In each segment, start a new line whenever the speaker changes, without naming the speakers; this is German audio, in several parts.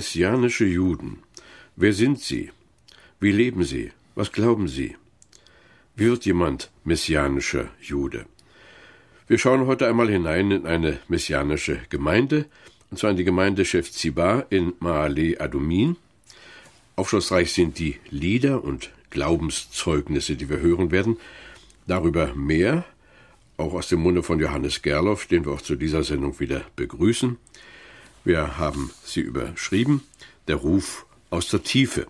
Messianische Juden. Wer sind sie? Wie leben sie? Was glauben sie? Wie wird jemand messianischer Jude? Wir schauen heute einmal hinein in eine messianische Gemeinde, und zwar in die Gemeinde Shefziba in Maale Adumin. Aufschlussreich sind die Lieder und Glaubenszeugnisse, die wir hören werden. Darüber mehr, auch aus dem Munde von Johannes Gerloff, den wir auch zu dieser Sendung wieder begrüßen. Wir haben sie überschrieben, der Ruf aus der Tiefe.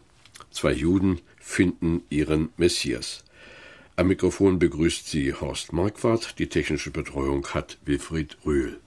Zwei Juden finden ihren Messias. Am Mikrofon begrüßt sie Horst Marquardt, die technische Betreuung hat Wilfried Rühl.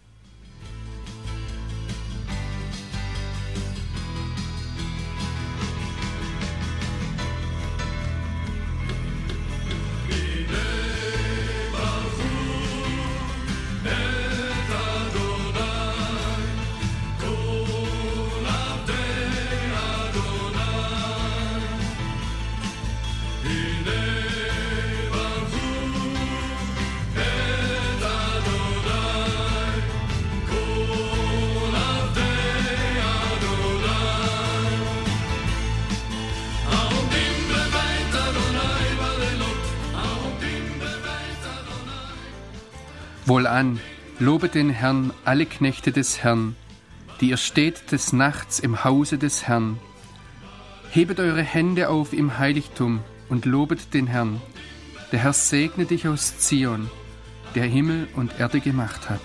Wohlan, lobet den Herrn alle Knechte des Herrn, die ihr steht des Nachts im Hause des Herrn. Hebet eure Hände auf im Heiligtum und lobet den Herrn. Der Herr segne dich aus Zion, der Himmel und Erde gemacht hat.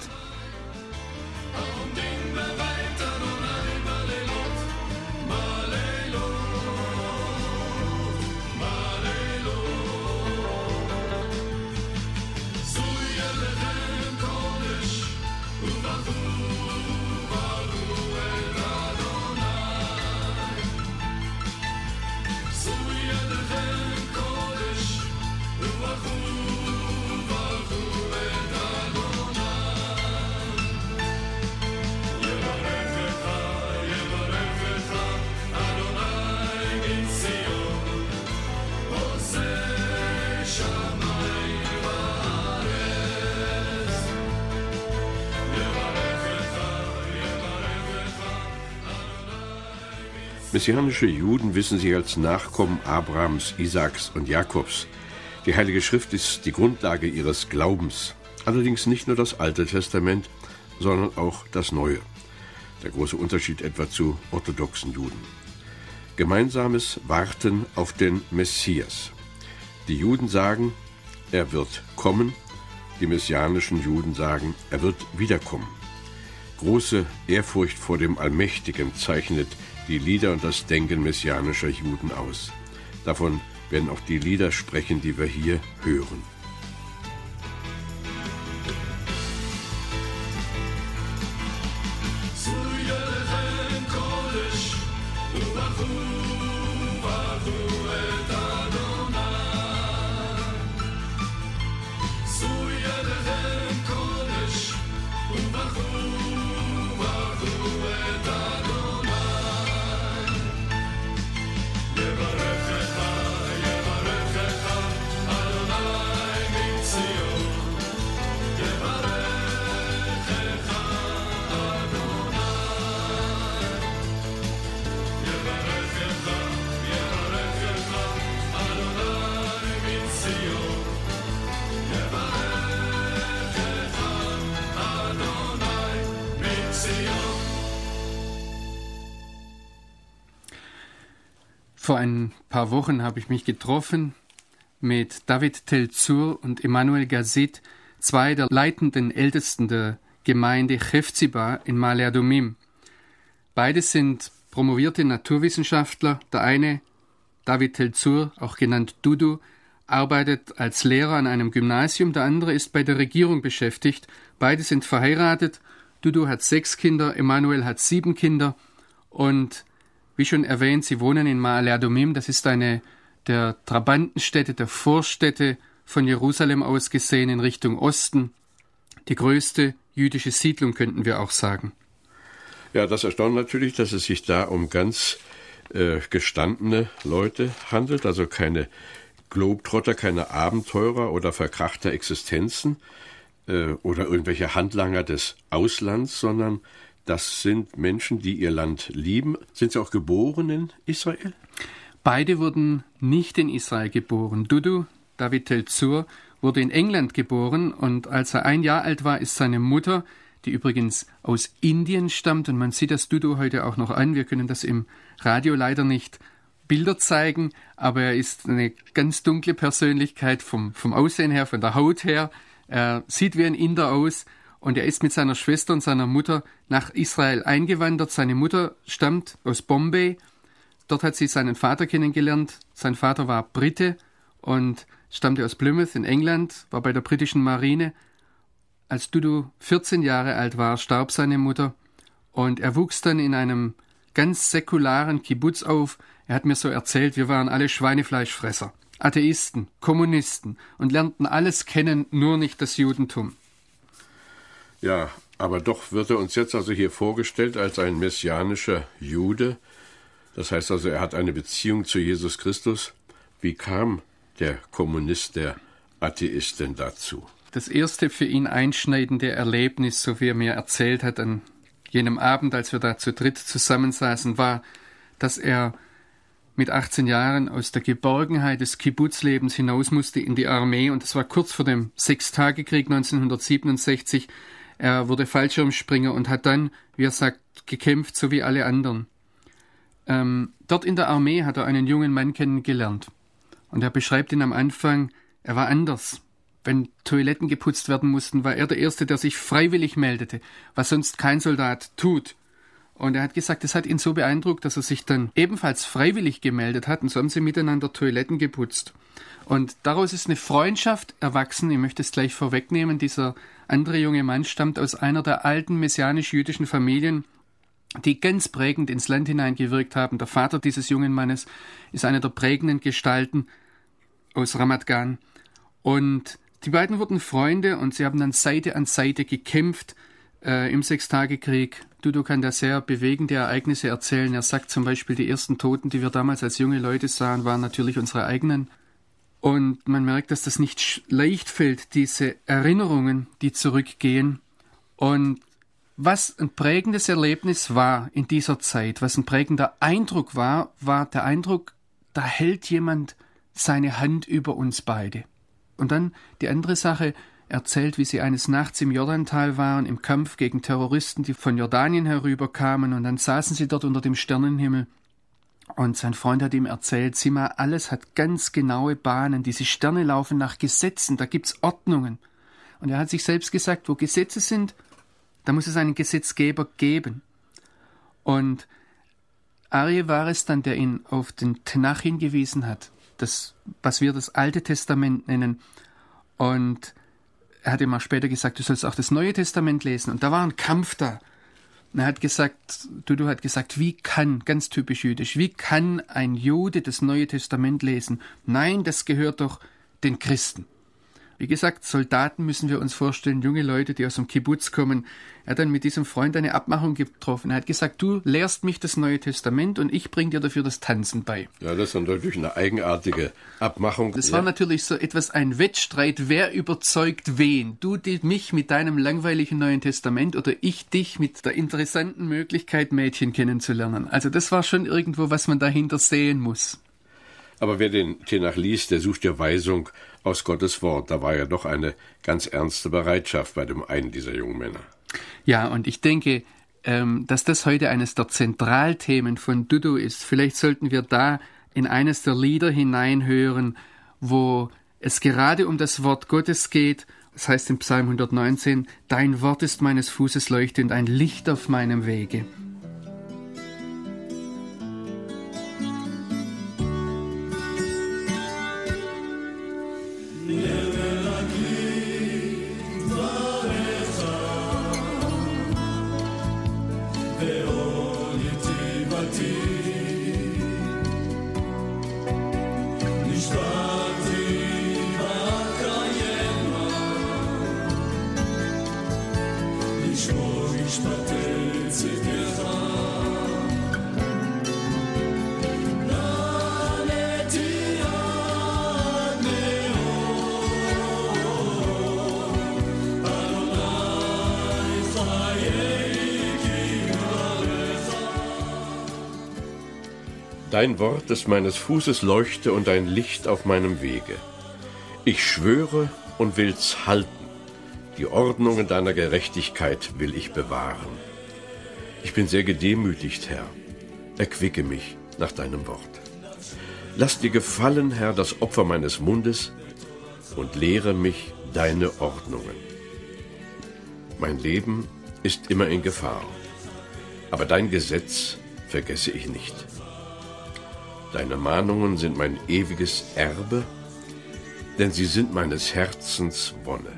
Messianische Juden wissen sich als Nachkommen Abrahams, Isaaks und Jakobs. Die Heilige Schrift ist die Grundlage ihres Glaubens. Allerdings nicht nur das Alte Testament, sondern auch das Neue. Der große Unterschied etwa zu orthodoxen Juden. Gemeinsames Warten auf den Messias. Die Juden sagen, er wird kommen. Die messianischen Juden sagen, er wird wiederkommen. Große Ehrfurcht vor dem Allmächtigen zeichnet die Lieder und das Denken messianischer Juden aus. Davon werden auch die Lieder sprechen, die wir hier hören. Wochen habe ich mich getroffen mit David Telzur und Emmanuel Gazit, zwei der leitenden Ältesten der Gemeinde Chefziba in Maleadomim. Beide sind promovierte Naturwissenschaftler. Der eine, David Telzur, auch genannt Dudu, arbeitet als Lehrer an einem Gymnasium, der andere ist bei der Regierung beschäftigt. Beide sind verheiratet
Dudu hat sechs Kinder, Emanuel hat sieben Kinder und wie schon erwähnt, sie wohnen in Ma'ale Das ist eine der Trabantenstädte, der Vorstädte von Jerusalem aus gesehen in Richtung Osten. Die größte jüdische Siedlung könnten wir auch sagen.
Ja, das erstaunt natürlich, dass es sich da um ganz äh, gestandene Leute handelt, also keine Globetrotter, keine Abenteurer oder verkrachte Existenzen äh, oder irgendwelche Handlanger des Auslands, sondern das sind Menschen, die ihr Land lieben. Sind sie auch geboren in Israel?
Beide wurden nicht in Israel geboren. Dudu, David Telzur, wurde in England geboren und als er ein Jahr alt war, ist seine Mutter, die übrigens aus Indien stammt, und man sieht das Dudu heute auch noch an, wir können das im Radio leider nicht Bilder zeigen, aber er ist eine ganz dunkle Persönlichkeit vom, vom Aussehen her, von der Haut her. Er sieht wie ein Inder aus und er ist mit seiner Schwester und seiner Mutter nach Israel eingewandert. Seine Mutter stammt aus Bombay. Dort hat sie seinen Vater kennengelernt. Sein Vater war Brite und stammte aus Plymouth in England, war bei der britischen Marine. Als Dudu 14 Jahre alt war, starb seine Mutter und er wuchs dann in einem ganz säkularen Kibbutz auf, er hat mir so erzählt, wir waren alle Schweinefleischfresser, Atheisten, Kommunisten und lernten alles kennen, nur nicht das Judentum.
Ja, aber doch wird er uns jetzt also hier vorgestellt als ein messianischer Jude. Das heißt also, er hat eine Beziehung zu Jesus Christus. Wie kam der Kommunist, der Atheist denn dazu?
Das erste für ihn einschneidende Erlebnis, so wie er mir erzählt hat an jenem Abend, als wir da zu dritt zusammensaßen, war, dass er mit 18 Jahren aus der Geborgenheit des Kibbutzlebens hinaus musste in die Armee und das war kurz vor dem Sechstagekrieg 1967. Er wurde Fallschirmspringer und hat dann, wie er sagt, gekämpft, so wie alle anderen. Ähm, dort in der Armee hat er einen jungen Mann kennengelernt. Und er beschreibt ihn am Anfang, er war anders. Wenn Toiletten geputzt werden mussten, war er der Erste, der sich freiwillig meldete, was sonst kein Soldat tut. Und er hat gesagt, es hat ihn so beeindruckt, dass er sich dann ebenfalls freiwillig gemeldet hat und so haben sie miteinander Toiletten geputzt. Und daraus ist eine Freundschaft erwachsen. Ich möchte es gleich vorwegnehmen. Dieser andere junge Mann stammt aus einer der alten messianisch-jüdischen Familien, die ganz prägend ins Land hineingewirkt haben. Der Vater dieses jungen Mannes ist einer der prägenden Gestalten aus Ramat Gan. Und die beiden wurden Freunde und sie haben dann Seite an Seite gekämpft äh, im Sechstagekrieg. Dudu kann da sehr bewegende Ereignisse erzählen. Er sagt zum Beispiel, die ersten Toten, die wir damals als junge Leute sahen, waren natürlich unsere eigenen. Und man merkt, dass das nicht leicht fällt, diese Erinnerungen, die zurückgehen. Und was ein prägendes Erlebnis war in dieser Zeit, was ein prägender Eindruck war, war der Eindruck, da hält jemand seine Hand über uns beide. Und dann die andere Sache, erzählt, wie sie eines Nachts im Jordantal waren, im Kampf gegen Terroristen, die von Jordanien herüberkamen, und dann saßen sie dort unter dem Sternenhimmel. Und sein Freund hat ihm erzählt, sieh mal, alles hat ganz genaue Bahnen, diese Sterne laufen nach Gesetzen, da gibt's Ordnungen. Und er hat sich selbst gesagt, wo Gesetze sind, da muss es einen Gesetzgeber geben. Und Arje war es dann, der ihn auf den Tenach hingewiesen hat, das, was wir das Alte Testament nennen. Und er hat ihm später gesagt, du sollst auch das Neue Testament lesen. Und da war ein Kampf da. Er hat gesagt, Dudu hat gesagt, wie kann, ganz typisch jüdisch, wie kann ein Jude das Neue Testament lesen? Nein, das gehört doch den Christen. Wie gesagt, Soldaten müssen wir uns vorstellen, junge Leute, die aus dem Kibbutz kommen. Er hat dann mit diesem Freund eine Abmachung getroffen. Er hat gesagt, du lehrst mich das Neue Testament und ich bringe dir dafür das Tanzen bei.
Ja, das ist natürlich eine eigenartige Abmachung.
Das
ja.
war natürlich so etwas ein Wettstreit, wer überzeugt wen. Du mich mit deinem langweiligen Neuen Testament oder ich dich mit der interessanten Möglichkeit, Mädchen kennenzulernen. Also das war schon irgendwo, was man dahinter sehen muss.
Aber wer den Tenach liest, der sucht ja Weisung aus Gottes Wort. Da war ja doch eine ganz ernste Bereitschaft bei dem einen dieser jungen Männer.
Ja, und ich denke, ähm, dass das heute eines der Zentralthemen von Dudu ist. Vielleicht sollten wir da in eines der Lieder hineinhören, wo es gerade um das Wort Gottes geht. Das heißt im Psalm 119, Dein Wort ist meines Fußes Leuchte und ein Licht auf meinem Wege.
Dein Wort ist meines Fußes Leuchte und ein Licht auf meinem Wege. Ich schwöre und will's halten. Die Ordnungen deiner Gerechtigkeit will ich bewahren. Ich bin sehr gedemütigt, Herr. Erquicke mich nach deinem Wort. Lass dir gefallen, Herr, das Opfer meines Mundes und lehre mich deine Ordnungen. Mein Leben ist immer in Gefahr, aber dein Gesetz vergesse ich nicht. Deine Mahnungen sind mein ewiges Erbe, denn sie sind meines Herzens Wonne.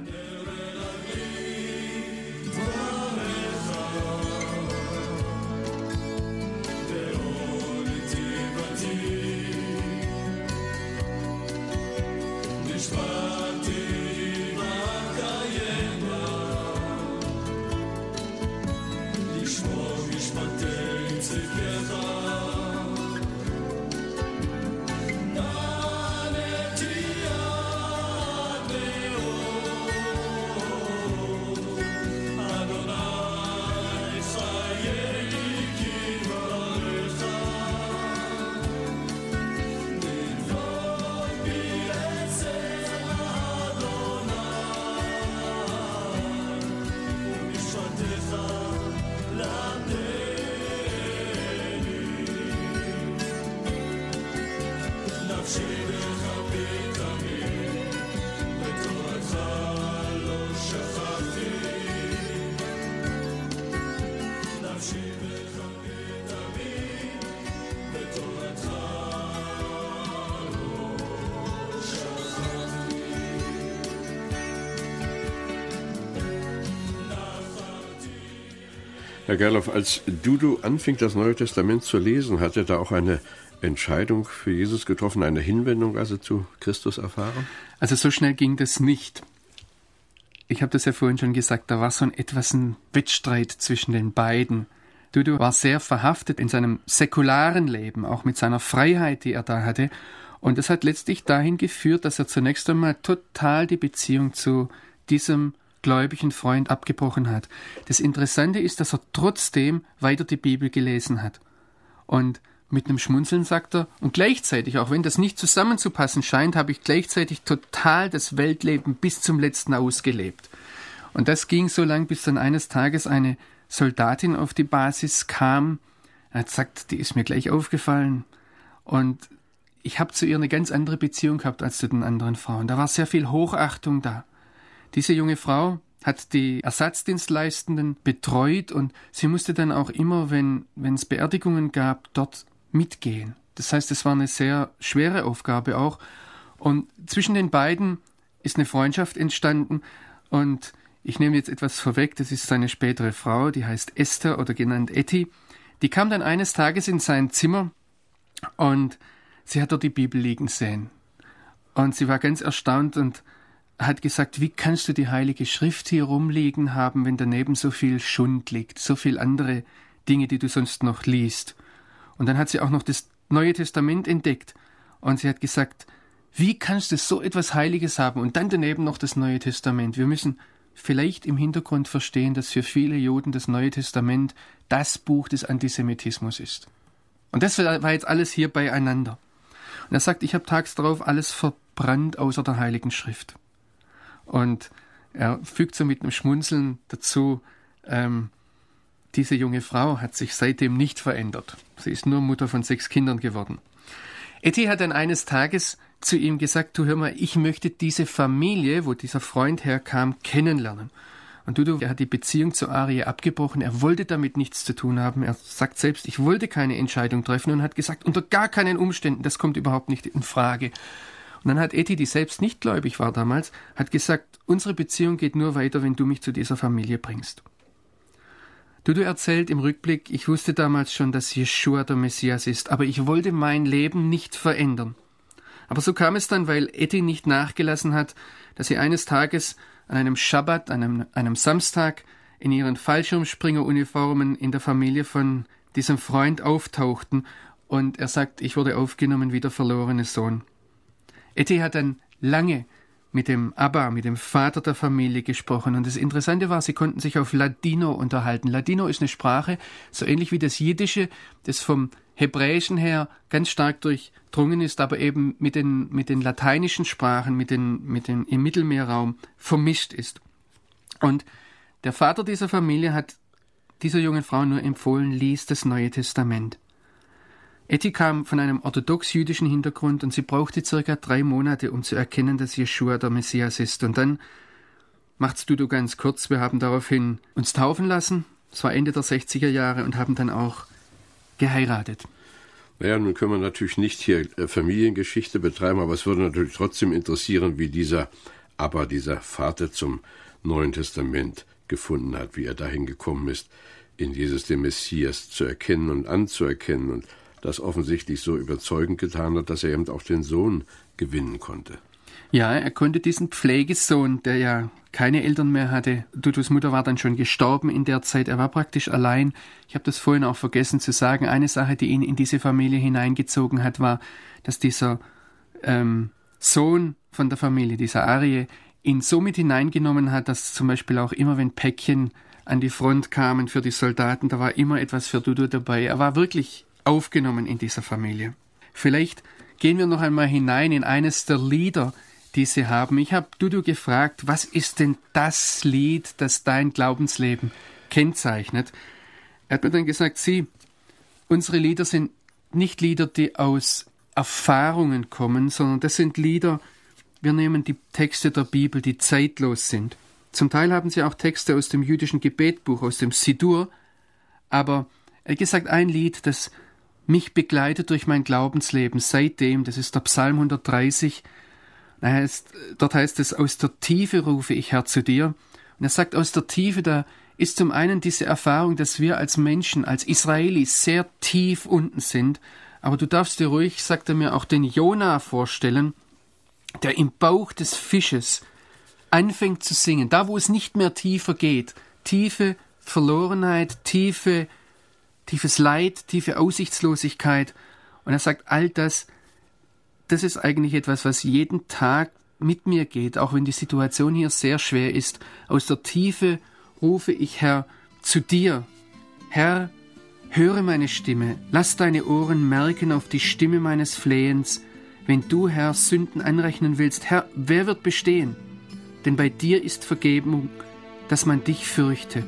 Herr Gerloff, als Dudu anfing, das Neue Testament zu lesen, hat er da auch eine Entscheidung für Jesus getroffen, eine Hinwendung also zu Christus erfahren?
Also so schnell ging das nicht. Ich habe das ja vorhin schon gesagt, da war so ein etwas ein Wettstreit zwischen den beiden. Dudu war sehr verhaftet in seinem säkularen Leben, auch mit seiner Freiheit, die er da hatte. Und das hat letztlich dahin geführt, dass er zunächst einmal total die Beziehung zu diesem gläubigen Freund abgebrochen hat. Das Interessante ist, dass er trotzdem weiter die Bibel gelesen hat. Und mit einem Schmunzeln sagt er, und gleichzeitig, auch wenn das nicht zusammenzupassen scheint, habe ich gleichzeitig total das Weltleben bis zum letzten ausgelebt. Und das ging so lang, bis dann eines Tages eine Soldatin auf die Basis kam. Er hat gesagt, die ist mir gleich aufgefallen. Und ich habe zu ihr eine ganz andere Beziehung gehabt als zu den anderen Frauen. Da war sehr viel Hochachtung da. Diese junge Frau hat die Ersatzdienstleistenden betreut und sie musste dann auch immer, wenn es Beerdigungen gab, dort mitgehen. Das heißt, es war eine sehr schwere Aufgabe auch. Und zwischen den beiden ist eine Freundschaft entstanden und ich nehme jetzt etwas vorweg, das ist seine spätere Frau, die heißt Esther oder genannt Etty. Die kam dann eines Tages in sein Zimmer und sie hat dort die Bibel liegen sehen. Und sie war ganz erstaunt und hat gesagt, wie kannst du die Heilige Schrift hier rumliegen haben, wenn daneben so viel Schund liegt, so viel andere Dinge, die du sonst noch liest. Und dann hat sie auch noch das Neue Testament entdeckt. Und sie hat gesagt, wie kannst du so etwas Heiliges haben und dann daneben noch das Neue Testament? Wir müssen vielleicht im Hintergrund verstehen, dass für viele Juden das Neue Testament das Buch des Antisemitismus ist. Und das war jetzt alles hier beieinander. Und er sagt, ich habe tags darauf alles verbrannt außer der Heiligen Schrift. Und er fügt so mit einem Schmunzeln dazu, ähm, diese junge Frau hat sich seitdem nicht verändert. Sie ist nur Mutter von sechs Kindern geworden. Etty hat dann eines Tages zu ihm gesagt, du hör mal, ich möchte diese Familie, wo dieser Freund herkam, kennenlernen. Und Dudu, er hat die Beziehung zu Arie abgebrochen, er wollte damit nichts zu tun haben. Er sagt selbst, ich wollte keine Entscheidung treffen und hat gesagt, unter gar keinen Umständen, das kommt überhaupt nicht in Frage. Und dann hat Etty, die selbst nicht gläubig war damals, hat gesagt, unsere Beziehung geht nur weiter, wenn du mich zu dieser Familie bringst. Dudu erzählt im Rückblick, ich wusste damals schon, dass Jeschua der Messias ist, aber ich wollte mein Leben nicht verändern. Aber so kam es dann, weil Etty nicht nachgelassen hat, dass sie eines Tages an einem Schabbat, einem, einem Samstag, in ihren Fallschirmspringeruniformen in der Familie von diesem Freund auftauchten und er sagt, ich wurde aufgenommen wie der verlorene Sohn. Etty hat dann lange mit dem Abba, mit dem Vater der Familie gesprochen. Und das Interessante war, sie konnten sich auf Ladino unterhalten. Ladino ist eine Sprache, so ähnlich wie das Jiddische, das vom Hebräischen her ganz stark durchdrungen ist, aber eben mit den, mit den lateinischen Sprachen, mit den, mit den im Mittelmeerraum vermischt ist. Und der Vater dieser Familie hat dieser jungen Frau nur empfohlen, lies das Neue Testament. Etty kam von einem orthodox-jüdischen Hintergrund und sie brauchte circa drei Monate, um zu erkennen, dass Jeschua der Messias ist. Und dann macht's du ganz kurz. Wir haben daraufhin uns taufen lassen. Es war Ende der 60er Jahre und haben dann auch geheiratet.
Naja, nun können wir natürlich nicht hier äh, Familiengeschichte betreiben, aber es würde natürlich trotzdem interessieren, wie dieser aber dieser Vater zum Neuen Testament gefunden hat, wie er dahin gekommen ist, in Jesus den Messias zu erkennen und anzuerkennen und das offensichtlich so überzeugend getan hat, dass er eben auch den Sohn gewinnen konnte.
Ja, er konnte diesen Pflegesohn, der ja keine Eltern mehr hatte, Dutus Mutter war dann schon gestorben in der Zeit, er war praktisch allein. Ich habe das vorhin auch vergessen zu sagen. Eine Sache, die ihn in diese Familie hineingezogen hat, war, dass dieser ähm, Sohn von der Familie, dieser Arie, ihn so mit hineingenommen hat, dass zum Beispiel auch immer, wenn Päckchen an die Front kamen für die Soldaten, da war immer etwas für Dudu dabei. Er war wirklich aufgenommen in dieser Familie. Vielleicht gehen wir noch einmal hinein in eines der Lieder, die sie haben. Ich habe Dudu gefragt, was ist denn das Lied, das dein Glaubensleben kennzeichnet? Er hat mir dann gesagt, sie, unsere Lieder sind nicht Lieder, die aus Erfahrungen kommen, sondern das sind Lieder, wir nehmen die Texte der Bibel, die zeitlos sind. Zum Teil haben sie auch Texte aus dem jüdischen Gebetbuch, aus dem Sidur, aber er hat gesagt, ein Lied, das mich begleitet durch mein Glaubensleben seitdem, das ist der Psalm 130. Heißt, dort heißt es, aus der Tiefe rufe ich Herr zu dir. Und er sagt, aus der Tiefe, da ist zum einen diese Erfahrung, dass wir als Menschen, als Israelis sehr tief unten sind. Aber du darfst dir ruhig, sagt er mir, auch den Jona vorstellen, der im Bauch des Fisches anfängt zu singen, da wo es nicht mehr tiefer geht. Tiefe Verlorenheit, tiefe tiefes Leid, tiefe Aussichtslosigkeit. Und er sagt, all das, das ist eigentlich etwas, was jeden Tag mit mir geht, auch wenn die Situation hier sehr schwer ist. Aus der Tiefe rufe ich, Herr, zu dir. Herr, höre meine Stimme, lass deine Ohren merken auf die Stimme meines Flehens. Wenn du, Herr, Sünden anrechnen willst, Herr, wer wird bestehen? Denn bei dir ist Vergebung, dass man dich fürchte.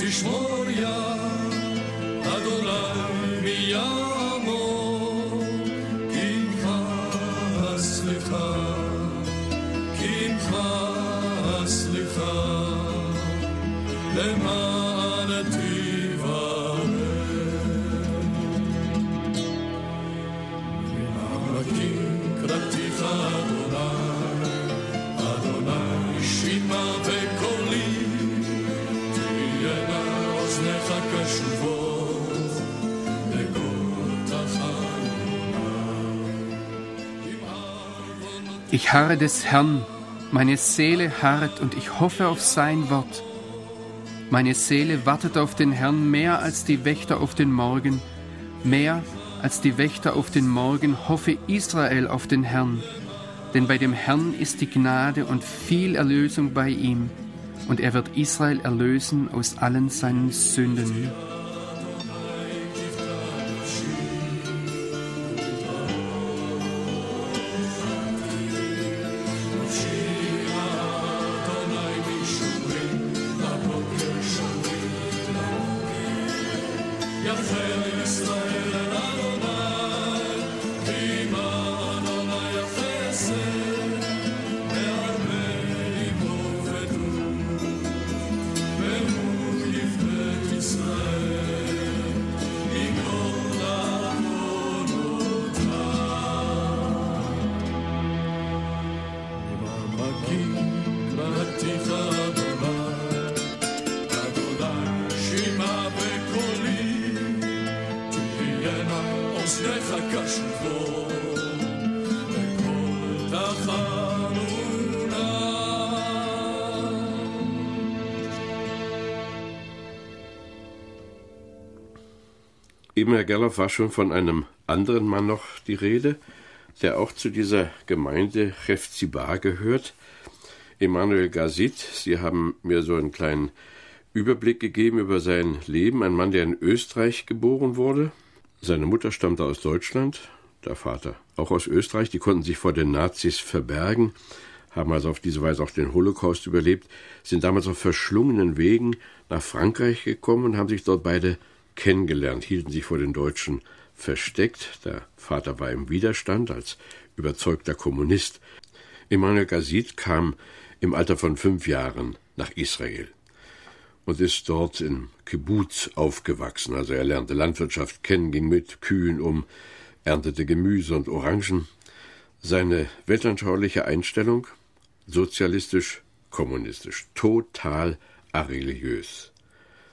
Düşmur ya.
Ich harre des Herrn, meine Seele harret und ich hoffe auf sein Wort. Meine Seele wartet auf den Herrn mehr als die Wächter auf den Morgen, mehr als die Wächter auf den Morgen hoffe Israel auf den Herrn. Denn bei dem Herrn ist die Gnade und viel Erlösung bei ihm und er wird Israel erlösen aus allen seinen Sünden.
Eben, Herr Gerloff, war schon von einem anderen Mann noch die Rede, der auch zu dieser Gemeinde Chefzibar gehört. Emanuel Gazit. Sie haben mir so einen kleinen Überblick gegeben über sein Leben. Ein Mann, der in Österreich geboren wurde. Seine Mutter stammte aus Deutschland, der Vater auch aus Österreich. Die konnten sich vor den Nazis verbergen, haben also auf diese Weise auch den Holocaust überlebt, sind damals auf verschlungenen Wegen nach Frankreich gekommen und haben sich dort beide kennengelernt, hielten sich vor den Deutschen versteckt. Der Vater war im Widerstand als überzeugter Kommunist. Emmanuel Gazit kam im Alter von fünf Jahren nach Israel und ist dort im Kibbutz aufgewachsen. Also er lernte Landwirtschaft kennen, ging mit Kühen um, erntete Gemüse und Orangen. Seine weltanschauliche Einstellung sozialistisch, kommunistisch, total areligiös.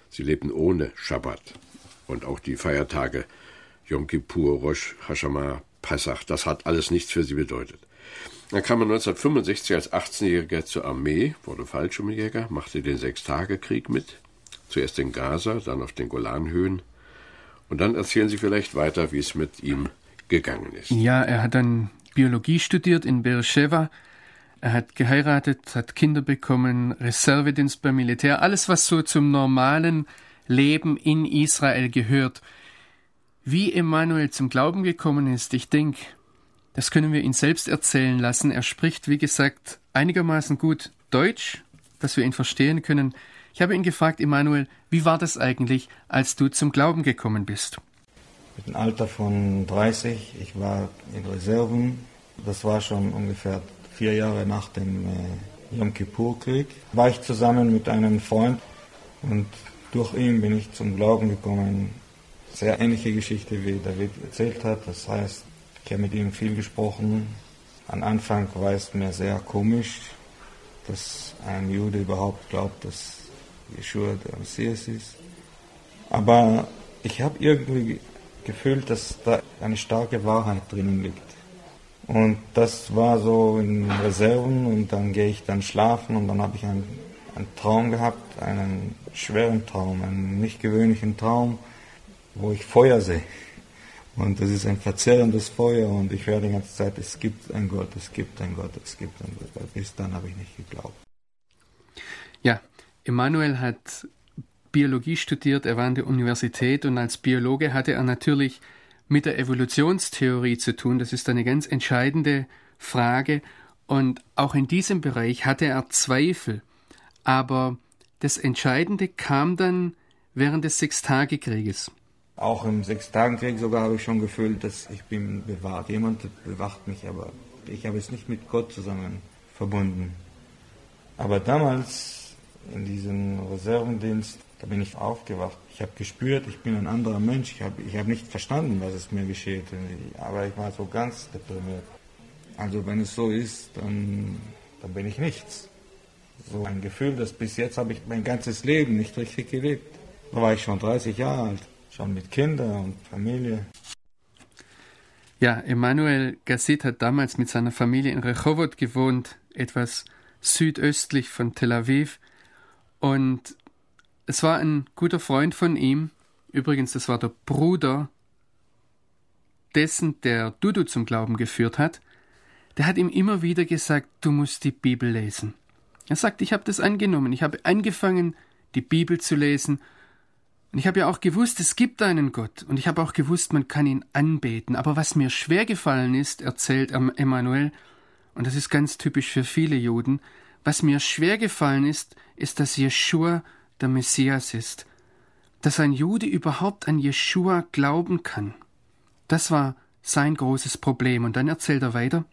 Sie lebten ohne Schabbat und auch die Feiertage Yom Kippur, Rosh Hashanah, Passach, das hat alles nichts für sie bedeutet. Dann kam er 1965 als 18-Jähriger zur Armee, wurde Fallschirmjäger, machte den Sechstagekrieg mit, zuerst in Gaza, dann auf den Golanhöhen. Und dann erzählen Sie vielleicht weiter, wie es mit ihm gegangen ist.
Ja, er hat dann Biologie studiert in Beersheba. Er hat geheiratet, hat Kinder bekommen, Reservedienst beim Militär, alles, was so zum normalen Leben in Israel gehört. Wie Emanuel zum Glauben gekommen ist, ich denke, das können wir ihn selbst erzählen lassen. Er spricht, wie gesagt, einigermaßen gut Deutsch, dass wir ihn verstehen können. Ich habe ihn gefragt, Emanuel, wie war das eigentlich, als du zum Glauben gekommen bist?
Mit dem Alter von 30, ich war in Reserven. Das war schon ungefähr vier Jahre nach dem äh, Yom Kippur-Krieg. War ich zusammen mit einem Freund und durch ihn bin ich zum Glauben gekommen. Sehr ähnliche Geschichte, wie David erzählt hat. Das heißt, ich habe mit ihm viel gesprochen. Am Anfang war es mir sehr komisch, dass ein Jude überhaupt glaubt, dass Yeshua der Messias ist. Aber ich habe irgendwie gefühlt, dass da eine starke Wahrheit drinnen liegt. Und das war so in Reserven und dann gehe ich dann schlafen und dann habe ich einen, einen Traum gehabt, einen schweren Traum, einen nicht gewöhnlichen Traum, wo ich Feuer sehe. Und das ist ein verzehrendes Feuer und ich höre die ganze Zeit, es gibt einen Gott, es gibt einen Gott, es gibt einen Gott. Bis dann habe ich nicht geglaubt.
Ja, Emanuel hat Biologie studiert, er war an der Universität und als Biologe hatte er natürlich mit der Evolutionstheorie zu tun. Das ist eine ganz entscheidende Frage und auch in diesem Bereich hatte er Zweifel. Aber das Entscheidende kam dann während des Sechstagekrieges.
Auch im Sechstagekrieg sogar habe ich schon gefühlt, dass ich bin bewahrt. Jemand bewacht mich, aber ich habe es nicht mit Gott zusammen verbunden. Aber damals in diesem Reservendienst, da bin ich aufgewacht. Ich habe gespürt, ich bin ein anderer Mensch. Ich habe ich hab nicht verstanden, was es mir geschieht. Aber ich war so ganz deprimiert. Also wenn es so ist, dann, dann bin ich nichts. So ein Gefühl, das bis jetzt habe ich mein ganzes Leben nicht richtig gelebt. Da war ich schon 30 Jahre alt schon mit Kindern und Familie.
Ja, Emanuel Gasset hat damals mit seiner Familie in Rehovot gewohnt, etwas südöstlich von Tel Aviv. Und es war ein guter Freund von ihm, übrigens, das war der Bruder dessen, der Dudu zum Glauben geführt hat, der hat ihm immer wieder gesagt, du musst die Bibel lesen. Er sagt, ich habe das angenommen, ich habe angefangen, die Bibel zu lesen und ich habe ja auch gewusst, es gibt einen Gott. Und ich habe auch gewusst, man kann ihn anbeten. Aber was mir schwer gefallen ist, erzählt Emmanuel, und das ist ganz typisch für viele Juden, was mir schwer gefallen ist, ist, dass Jeschua der Messias ist. Dass ein Jude überhaupt an Jeschua glauben kann. Das war sein großes Problem. Und dann erzählt er weiter.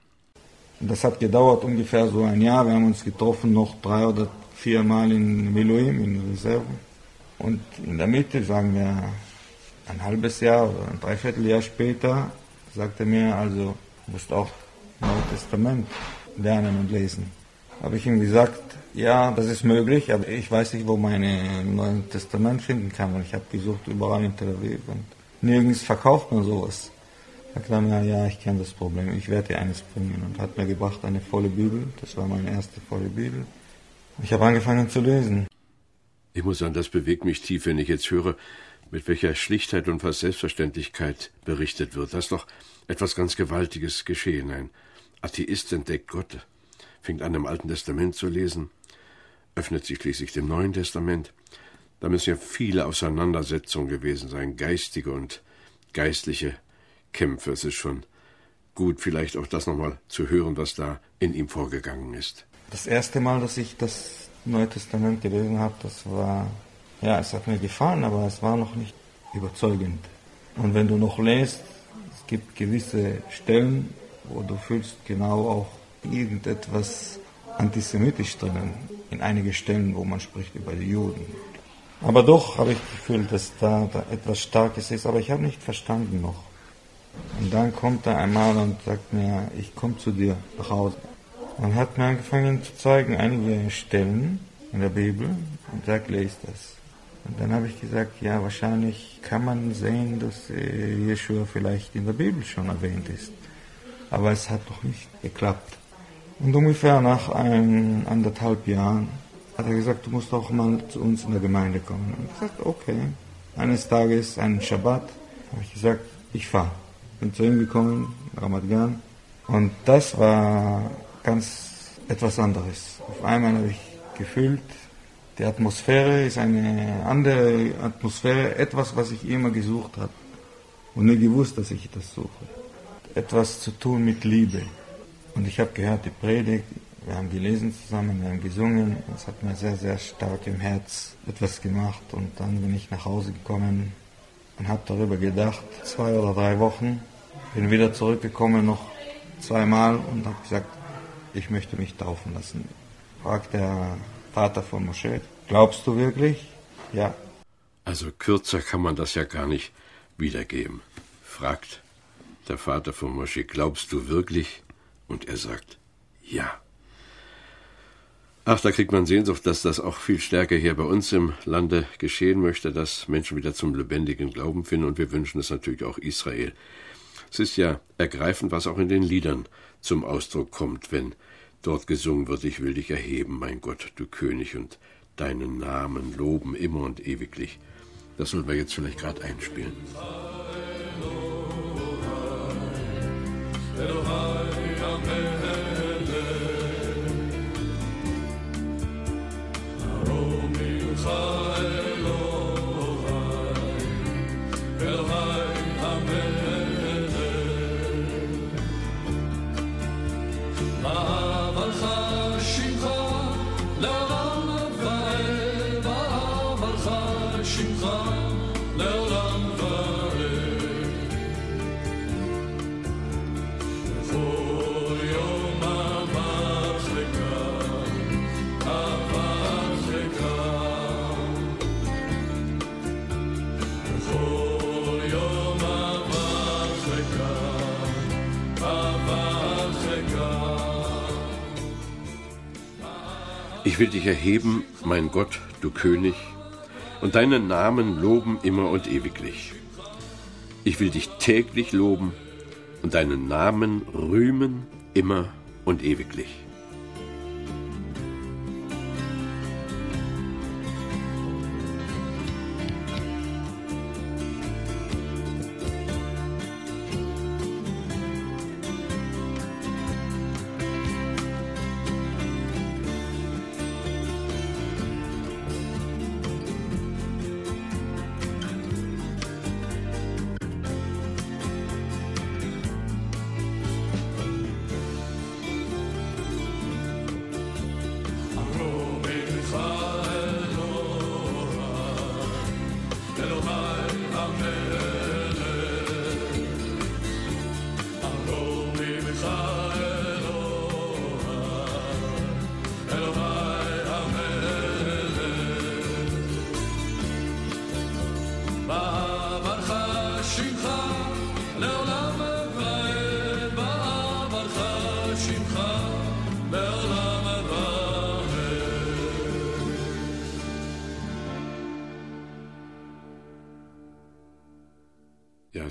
Das hat gedauert ungefähr so ein Jahr. Wir haben uns getroffen noch drei oder vier Mal in Miloim, in Reserve. Und in der Mitte, sagen wir ein halbes Jahr oder ein Dreivierteljahr später, sagte er mir, also du musst auch Neues Testament lernen und lesen. Habe ich ihm gesagt, ja, das ist möglich, aber ich weiß nicht, wo meine Neue Testament finden kann. Und ich habe gesucht überall in Tel Aviv und nirgends verkauft man sowas. Sagt er mir, ja, ich kenne das Problem, ich werde dir eines bringen. Und hat mir gebracht eine volle Bibel, das war meine erste volle Bibel. Ich habe angefangen zu lesen.
Ich muss sagen, das bewegt mich tief, wenn ich jetzt höre, mit welcher Schlichtheit und fast Selbstverständlichkeit berichtet wird. Das ist doch etwas ganz Gewaltiges geschehen. Ein Atheist entdeckt Gott, fängt an, im Alten Testament zu lesen, öffnet sich schließlich dem Neuen Testament. Da müssen ja viele Auseinandersetzungen gewesen sein, geistige und geistliche Kämpfe. Es ist schon gut, vielleicht auch das nochmal zu hören, was da in ihm vorgegangen ist.
Das erste Mal, dass ich das Neue Testament gelesen habe, das war, ja, es hat mir gefallen, aber es war noch nicht überzeugend. Und wenn du noch lest, es gibt gewisse Stellen, wo du fühlst genau auch irgendetwas antisemitisch drinnen, in einige Stellen, wo man spricht über die Juden. Aber doch habe ich das Gefühl, dass da, da etwas Starkes ist, aber ich habe nicht verstanden noch. Und dann kommt er einmal und sagt mir, ich komme zu dir nach Hause. Und hat mir angefangen zu zeigen, einige Stellen in der Bibel und sagt, lest das. Und dann habe ich gesagt, ja, wahrscheinlich kann man sehen, dass äh, Jeschua vielleicht in der Bibel schon erwähnt ist. Aber es hat doch nicht geklappt. Und ungefähr nach ein, anderthalb Jahren hat er gesagt, du musst auch mal zu uns in der Gemeinde kommen. Und ich gesagt, okay. Eines Tages, einen Schabbat, habe ich gesagt, ich fahre. Bin zu ihm gekommen, Ramat Gan. Und das war ganz etwas anderes. Auf einmal habe ich gefühlt, die Atmosphäre ist eine andere Atmosphäre, etwas, was ich immer gesucht habe und nie gewusst, dass ich das suche. Etwas zu tun mit Liebe. Und ich habe gehört, die Predigt, wir haben gelesen zusammen, wir haben gesungen, es hat mir sehr, sehr stark im Herz etwas gemacht und dann bin ich nach Hause gekommen und habe darüber gedacht, zwei oder drei Wochen, bin wieder zurückgekommen, noch zweimal und habe gesagt, ich möchte mich taufen lassen. Fragt der Vater von Moschee, glaubst du wirklich? Ja.
Also kürzer kann man das ja gar nicht wiedergeben. Fragt der Vater von Moschee, glaubst du wirklich? Und er sagt, ja. Ach, da kriegt man Sehnsucht, dass das auch viel stärker hier bei uns im Lande geschehen möchte, dass Menschen wieder zum lebendigen Glauben finden und wir wünschen es natürlich auch Israel. Es ist ja ergreifend, was auch in den Liedern zum Ausdruck kommt, wenn dort gesungen wird, ich will dich erheben, mein Gott, du König, und deinen Namen loben immer und ewiglich. Das sollen wir jetzt vielleicht gerade einspielen. Bye. Ich will dich erheben, mein Gott, du König, und deinen Namen loben immer und ewiglich. Ich will dich täglich loben und deinen Namen rühmen immer und ewiglich.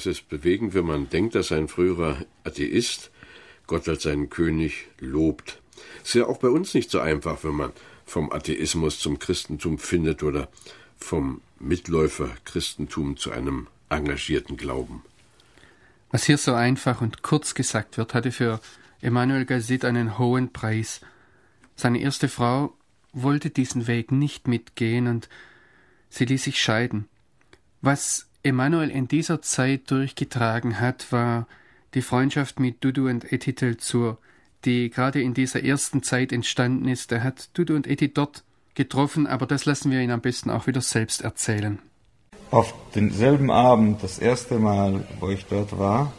Es ist bewegend, wenn man denkt, dass ein früherer Atheist Gott als seinen König lobt. Ist ja auch bei uns nicht so einfach, wenn man vom Atheismus zum Christentum findet oder vom Mitläufer Christentum zu einem engagierten Glauben.
Was hier so einfach und kurz gesagt wird, hatte für Emmanuel Gazit einen hohen Preis. Seine erste Frau wollte diesen Weg nicht mitgehen und sie ließ sich scheiden. Was Emmanuel in dieser Zeit durchgetragen hat, war die Freundschaft mit Dudu und Etitel zur, die gerade in dieser ersten Zeit entstanden ist. Er hat Dudu und Eti dort getroffen, aber das lassen wir ihn am besten auch wieder selbst erzählen.
Auf denselben Abend, das erste Mal, wo ich dort war,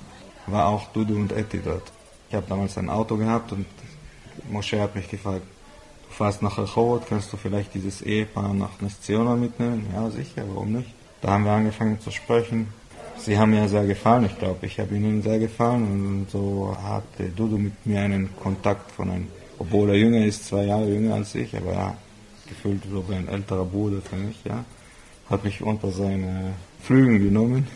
war auch Dudu und Eti dort. Ich habe damals ein Auto gehabt und Moshe hat mich gefragt, du fährst nach Rechot, kannst du vielleicht dieses Ehepaar nach Nesziona mitnehmen? Ja, sicher, warum nicht? Da haben wir angefangen zu sprechen. Sie haben mir sehr gefallen, ich glaube, ich habe ihnen sehr gefallen und so hatte Dudu mit mir einen Kontakt von einem, obwohl er jünger ist, zwei Jahre jünger als ich, aber ja, gefühlt so ein älterer Bruder für mich, ja hat mich unter seine Flügel genommen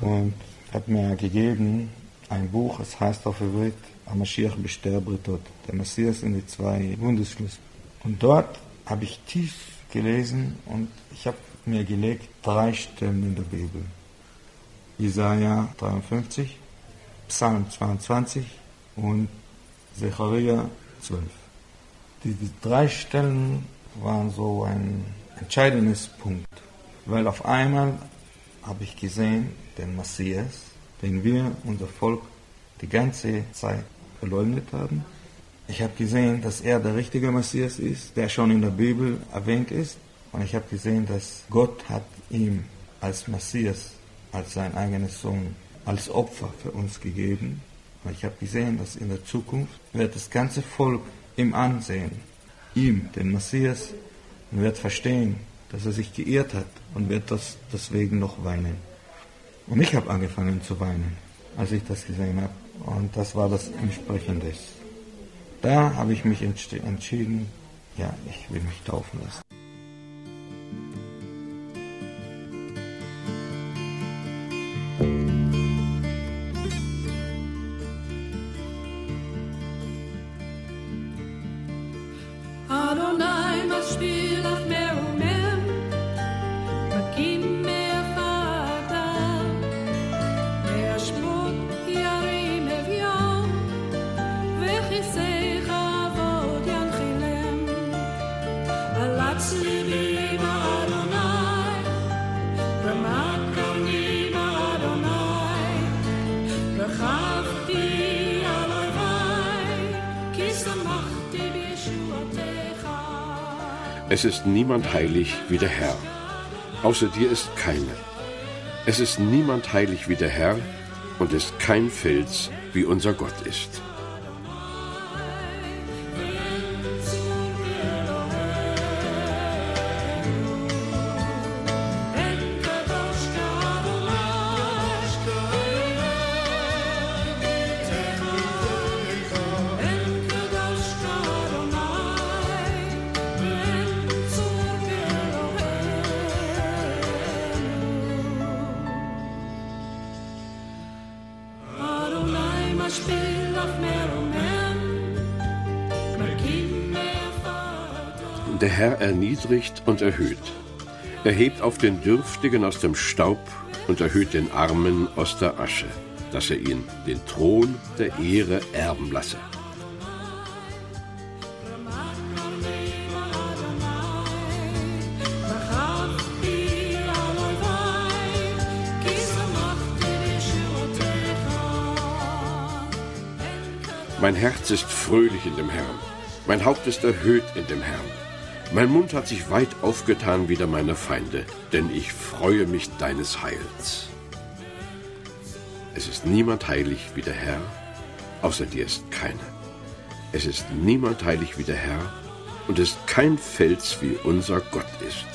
und hat mir gegeben ein Buch, es heißt auf Hebräisch Amashiach Besterbritot, der Messias in die zwei Bundesschlüsse. Und dort habe ich tief gelesen und ich habe mir gelegt drei Stellen in der Bibel. Jesaja 53, Psalm 22 und Zechariah 12. Diese drei Stellen waren so ein entscheidendes Punkt. Weil auf einmal habe ich gesehen, den Messias, den wir, unser Volk, die ganze Zeit verleugnet haben. Ich habe gesehen, dass er der richtige Messias ist, der schon in der Bibel erwähnt ist. Und ich habe gesehen, dass Gott hat ihm als Messias, als sein eigenes Sohn, als Opfer für uns gegeben. Und ich habe gesehen, dass in der Zukunft wird das ganze Volk ihm ansehen, ihm, den Messias, und wird verstehen, dass er sich geirrt hat und wird das deswegen noch weinen. Und ich habe angefangen zu weinen, als ich das gesehen habe. Und das war das Entsprechende. Da habe ich mich entschieden, ja, ich will mich taufen lassen.
Es ist niemand heilig wie der Herr. Außer dir ist keiner. Es ist niemand heilig wie der Herr und ist kein Fels wie unser Gott ist. Erniedrigt und erhöht. Er hebt auf den Dürftigen aus dem Staub und erhöht den Armen aus der Asche, dass er ihn den Thron der Ehre erben lasse. Mein Herz ist fröhlich in dem Herrn, mein Haupt ist erhöht in dem Herrn. Mein Mund hat sich weit aufgetan wider meine Feinde, denn ich freue mich deines Heils. Es ist niemand heilig wie der Herr, außer dir ist keiner. Es ist niemand heilig wie der Herr, und es ist kein Fels wie unser Gott ist.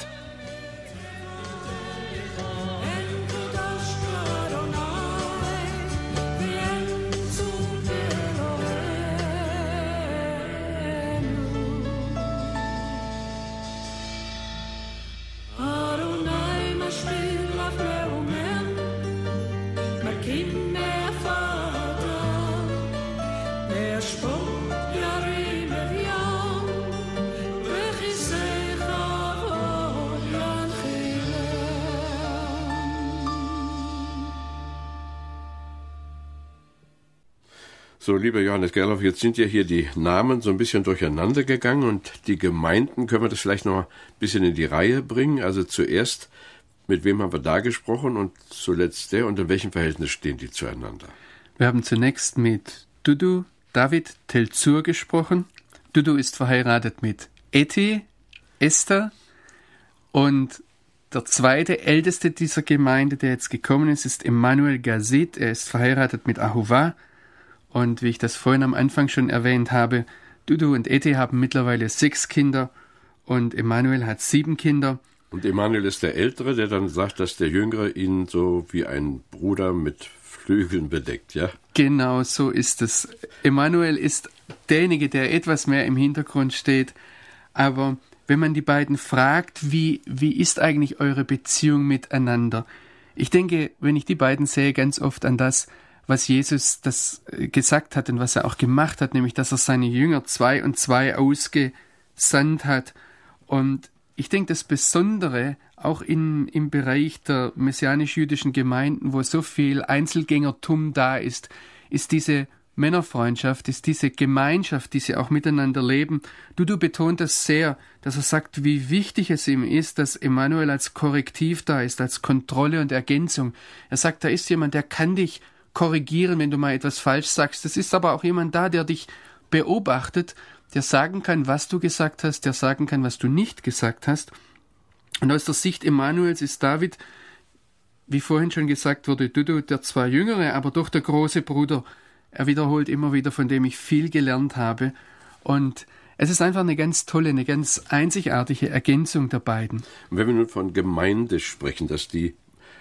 So, lieber Johannes Gerloff, jetzt sind ja hier die Namen so ein bisschen durcheinander gegangen und die Gemeinden, können wir das vielleicht noch ein bisschen in die Reihe bringen? Also zuerst, mit wem haben wir da gesprochen und zuletzt der und in welchem Verhältnis stehen die zueinander?
Wir haben zunächst mit Dudu David Telzur gesprochen. Dudu ist verheiratet mit Eti, Esther und der zweite älteste dieser Gemeinde, der jetzt gekommen ist, ist Emmanuel Gazit. Er ist verheiratet mit Ahuva und wie ich das vorhin am Anfang schon erwähnt habe, Dudu und Ete haben mittlerweile sechs Kinder und Emanuel hat sieben Kinder.
Und Emanuel ist der Ältere, der dann sagt, dass der Jüngere ihn so wie ein Bruder mit Flügeln bedeckt, ja?
Genau, so ist es. Emanuel ist derjenige, der etwas mehr im Hintergrund steht. Aber wenn man die beiden fragt, wie, wie ist eigentlich eure Beziehung miteinander? Ich denke, wenn ich die beiden sehe, ganz oft an das, was Jesus das äh, gesagt hat und was er auch gemacht hat, nämlich dass er seine Jünger zwei und zwei ausgesandt hat. Und ich denke, das Besondere auch in, im Bereich der messianisch-jüdischen Gemeinden, wo so viel Einzelgängertum da ist, ist diese Männerfreundschaft, ist diese Gemeinschaft, die sie auch miteinander leben. Dudu betont das sehr, dass er sagt, wie wichtig es ihm ist, dass Emanuel als Korrektiv da ist, als Kontrolle und Ergänzung. Er sagt, da ist jemand, der kann dich korrigieren, wenn du mal etwas falsch sagst. Es ist aber auch jemand da, der dich beobachtet, der sagen kann, was du gesagt hast, der sagen kann, was du nicht gesagt hast. Und aus der Sicht Emanuels ist David, wie vorhin schon gesagt wurde, Dudu der zwar jüngere, aber doch der große Bruder. Er wiederholt immer wieder, von dem ich viel gelernt habe. Und es ist einfach eine ganz tolle, eine ganz einzigartige Ergänzung der beiden.
Und wenn wir nun von Gemeinde sprechen, dass die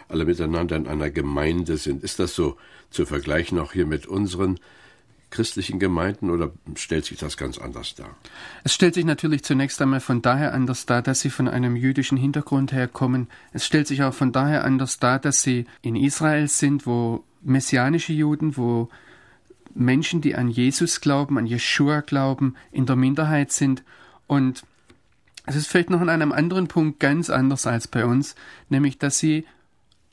alle miteinander in einer Gemeinde sind. Ist das so zu vergleichen auch hier mit unseren christlichen Gemeinden oder stellt sich das ganz anders dar?
Es stellt sich natürlich zunächst einmal von daher anders dar, dass sie von einem jüdischen Hintergrund herkommen. Es stellt sich auch von daher anders dar, dass sie in Israel sind, wo messianische Juden, wo Menschen, die an Jesus glauben, an Jeshua glauben, in der Minderheit sind und es ist vielleicht noch an einem anderen Punkt ganz anders als bei uns, nämlich dass sie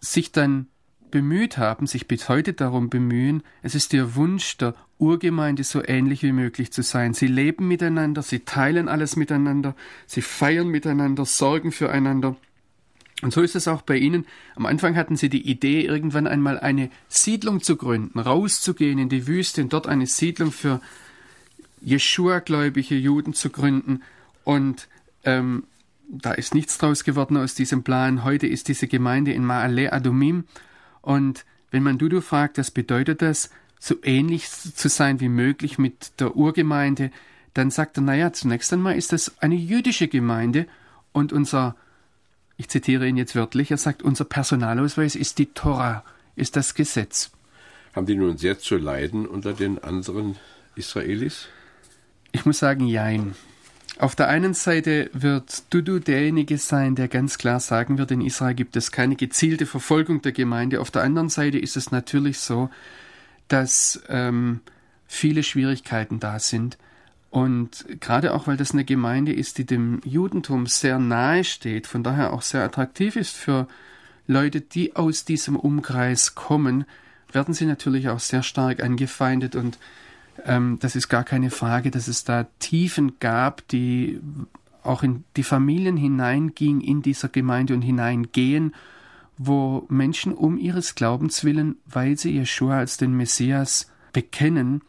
sich dann bemüht haben, sich bis heute darum bemühen, es ist ihr Wunsch der Urgemeinde so ähnlich wie möglich zu sein. Sie leben miteinander, sie teilen alles miteinander, sie feiern miteinander, sorgen füreinander. Und so ist es auch bei Ihnen. Am Anfang hatten Sie die Idee, irgendwann einmal eine Siedlung zu gründen, rauszugehen in die Wüste und dort eine Siedlung für Jeschua-gläubige Juden zu gründen. Und ähm, da ist nichts draus geworden aus diesem Plan. Heute ist diese Gemeinde in Ma'ale Adumim. Und wenn man Dudu fragt, was bedeutet das, so ähnlich zu sein wie möglich mit der Urgemeinde, dann sagt er, naja, zunächst einmal ist das eine jüdische Gemeinde und unser, ich zitiere ihn jetzt wörtlich, er sagt, unser Personalausweis ist die Tora, ist das Gesetz.
Haben die nun sehr zu leiden unter den anderen Israelis?
Ich muss sagen, jein. Auf der einen Seite wird Dudu derjenige sein, der ganz klar sagen wird, in Israel gibt es keine gezielte Verfolgung der Gemeinde. Auf der anderen Seite ist es natürlich so, dass ähm, viele Schwierigkeiten da sind. Und gerade auch, weil das eine Gemeinde ist, die dem Judentum sehr nahe steht, von daher auch sehr attraktiv ist für Leute, die aus diesem Umkreis kommen, werden sie natürlich auch sehr stark angefeindet und ähm, das ist gar keine Frage, dass es da Tiefen gab, die auch in die Familien hineinging in dieser Gemeinde und hineingehen, wo Menschen um ihres Glaubens willen, weil sie Jeschua als den Messias bekennen,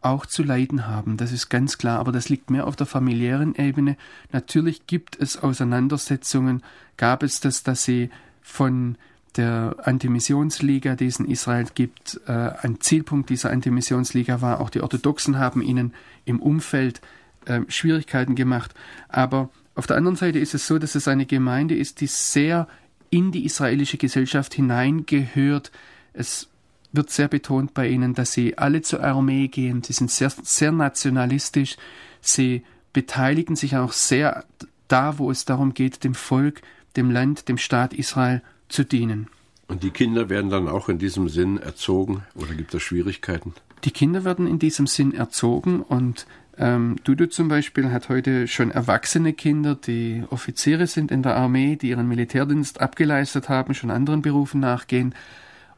auch zu leiden haben. Das ist ganz klar, aber das liegt mehr auf der familiären Ebene. Natürlich gibt es Auseinandersetzungen, gab es das, dass sie von der Antimissionsliga, die es in Israel gibt. Äh, ein Zielpunkt dieser Antimissionsliga war, auch die Orthodoxen haben ihnen im Umfeld äh, Schwierigkeiten gemacht. Aber auf der anderen Seite ist es so, dass es eine Gemeinde ist, die sehr in die israelische Gesellschaft hineingehört. Es wird sehr betont bei ihnen, dass sie alle zur Armee gehen. Sie sind sehr, sehr nationalistisch. Sie beteiligen sich auch sehr da, wo es darum geht, dem Volk, dem Land, dem Staat Israel zu dienen.
Und die Kinder werden dann auch in diesem Sinn erzogen oder gibt es Schwierigkeiten?
Die Kinder werden in diesem Sinn erzogen und ähm, Dudu zum Beispiel hat heute schon erwachsene Kinder, die Offiziere sind in der Armee, die ihren Militärdienst abgeleistet haben, schon anderen Berufen nachgehen.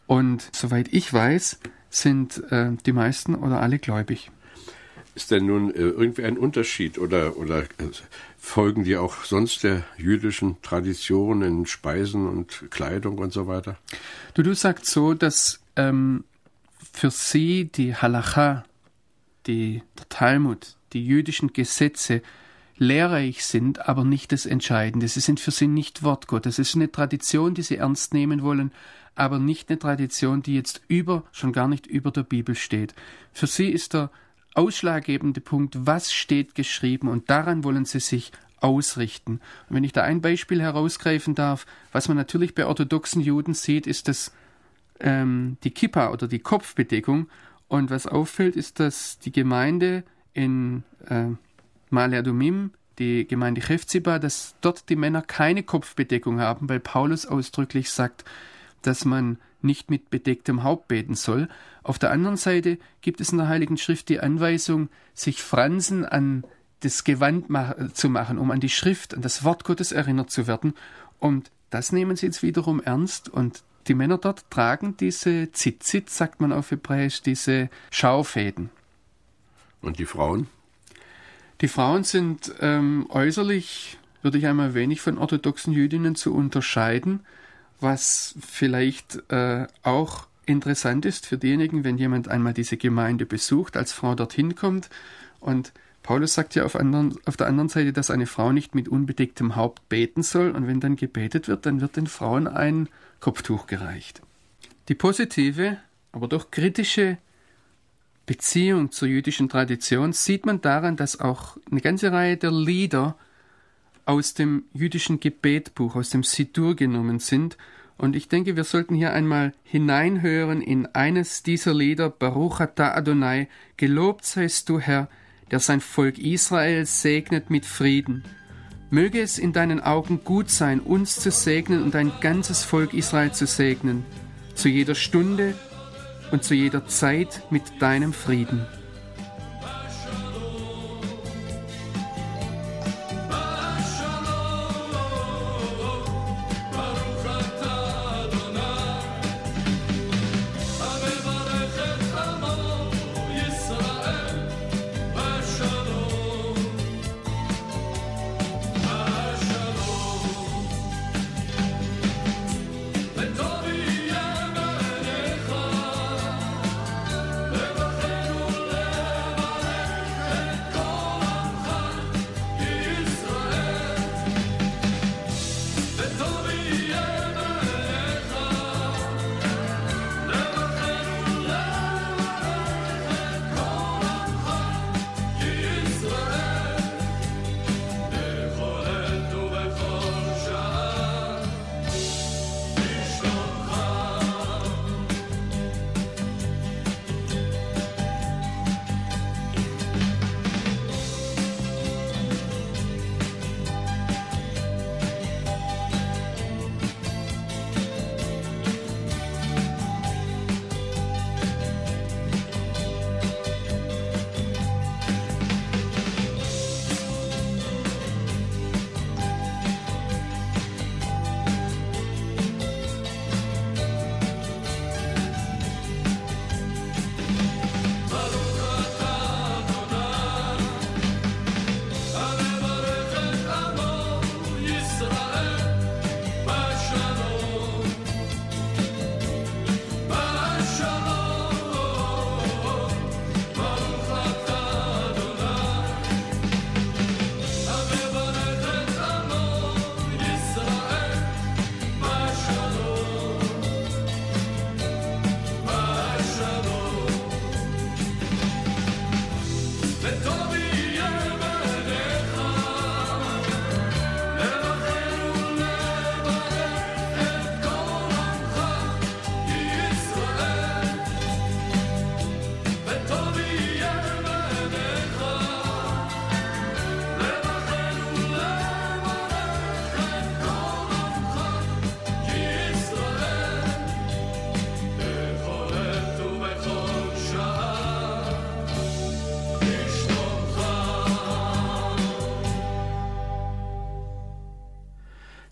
Und soweit ich weiß, sind äh, die meisten oder alle gläubig.
Ist denn nun äh, irgendwie ein Unterschied oder, oder äh, folgen die auch sonst der jüdischen Tradition in Speisen und Kleidung und so weiter?
Du, du sagst so, dass ähm, für sie die Halacha, die, der Talmud, die jüdischen Gesetze lehrreich sind, aber nicht das Entscheidende. Sie sind für sie nicht Wort Gottes. Es ist eine Tradition, die sie ernst nehmen wollen, aber nicht eine Tradition, die jetzt über, schon gar nicht über der Bibel steht. Für sie ist der ausschlaggebende Punkt, was steht geschrieben und daran wollen sie sich ausrichten. Und wenn ich da ein Beispiel herausgreifen darf, was man natürlich bei orthodoxen Juden sieht, ist das ähm, die Kippa oder die Kopfbedeckung. Und was auffällt, ist, dass die Gemeinde in äh, Male Adumim, die Gemeinde Chefziba, dass dort die Männer keine Kopfbedeckung haben, weil Paulus ausdrücklich sagt, dass man nicht mit bedecktem Haupt beten soll. Auf der anderen Seite gibt es in der Heiligen Schrift die Anweisung, sich Fransen an das Gewand zu machen, um an die Schrift, an das Wort Gottes erinnert zu werden. Und das nehmen sie jetzt wiederum ernst und die Männer dort tragen diese Zitzit, sagt man auf Hebräisch, diese Schaufäden.
Und die Frauen?
Die Frauen sind ähm, äußerlich, würde ich einmal wenig von orthodoxen Jüdinnen zu unterscheiden, was vielleicht äh, auch interessant ist für diejenigen, wenn jemand einmal diese Gemeinde besucht, als Frau dorthin kommt. Und Paulus sagt ja auf, anderen, auf der anderen Seite, dass eine Frau nicht mit unbedecktem Haupt beten soll. Und wenn dann gebetet wird, dann wird den Frauen ein Kopftuch gereicht. Die positive, aber doch kritische Beziehung zur jüdischen Tradition sieht man daran, dass auch eine ganze Reihe der Lieder aus dem jüdischen Gebetbuch, aus dem Sidur genommen sind. Und ich denke, wir sollten hier einmal hineinhören in eines dieser Lieder, Baruch atah Adonai, gelobt seist du, Herr, der sein Volk Israel segnet mit Frieden. Möge es in deinen Augen gut sein, uns zu segnen und dein ganzes Volk Israel zu segnen, zu jeder Stunde und zu jeder Zeit mit deinem Frieden.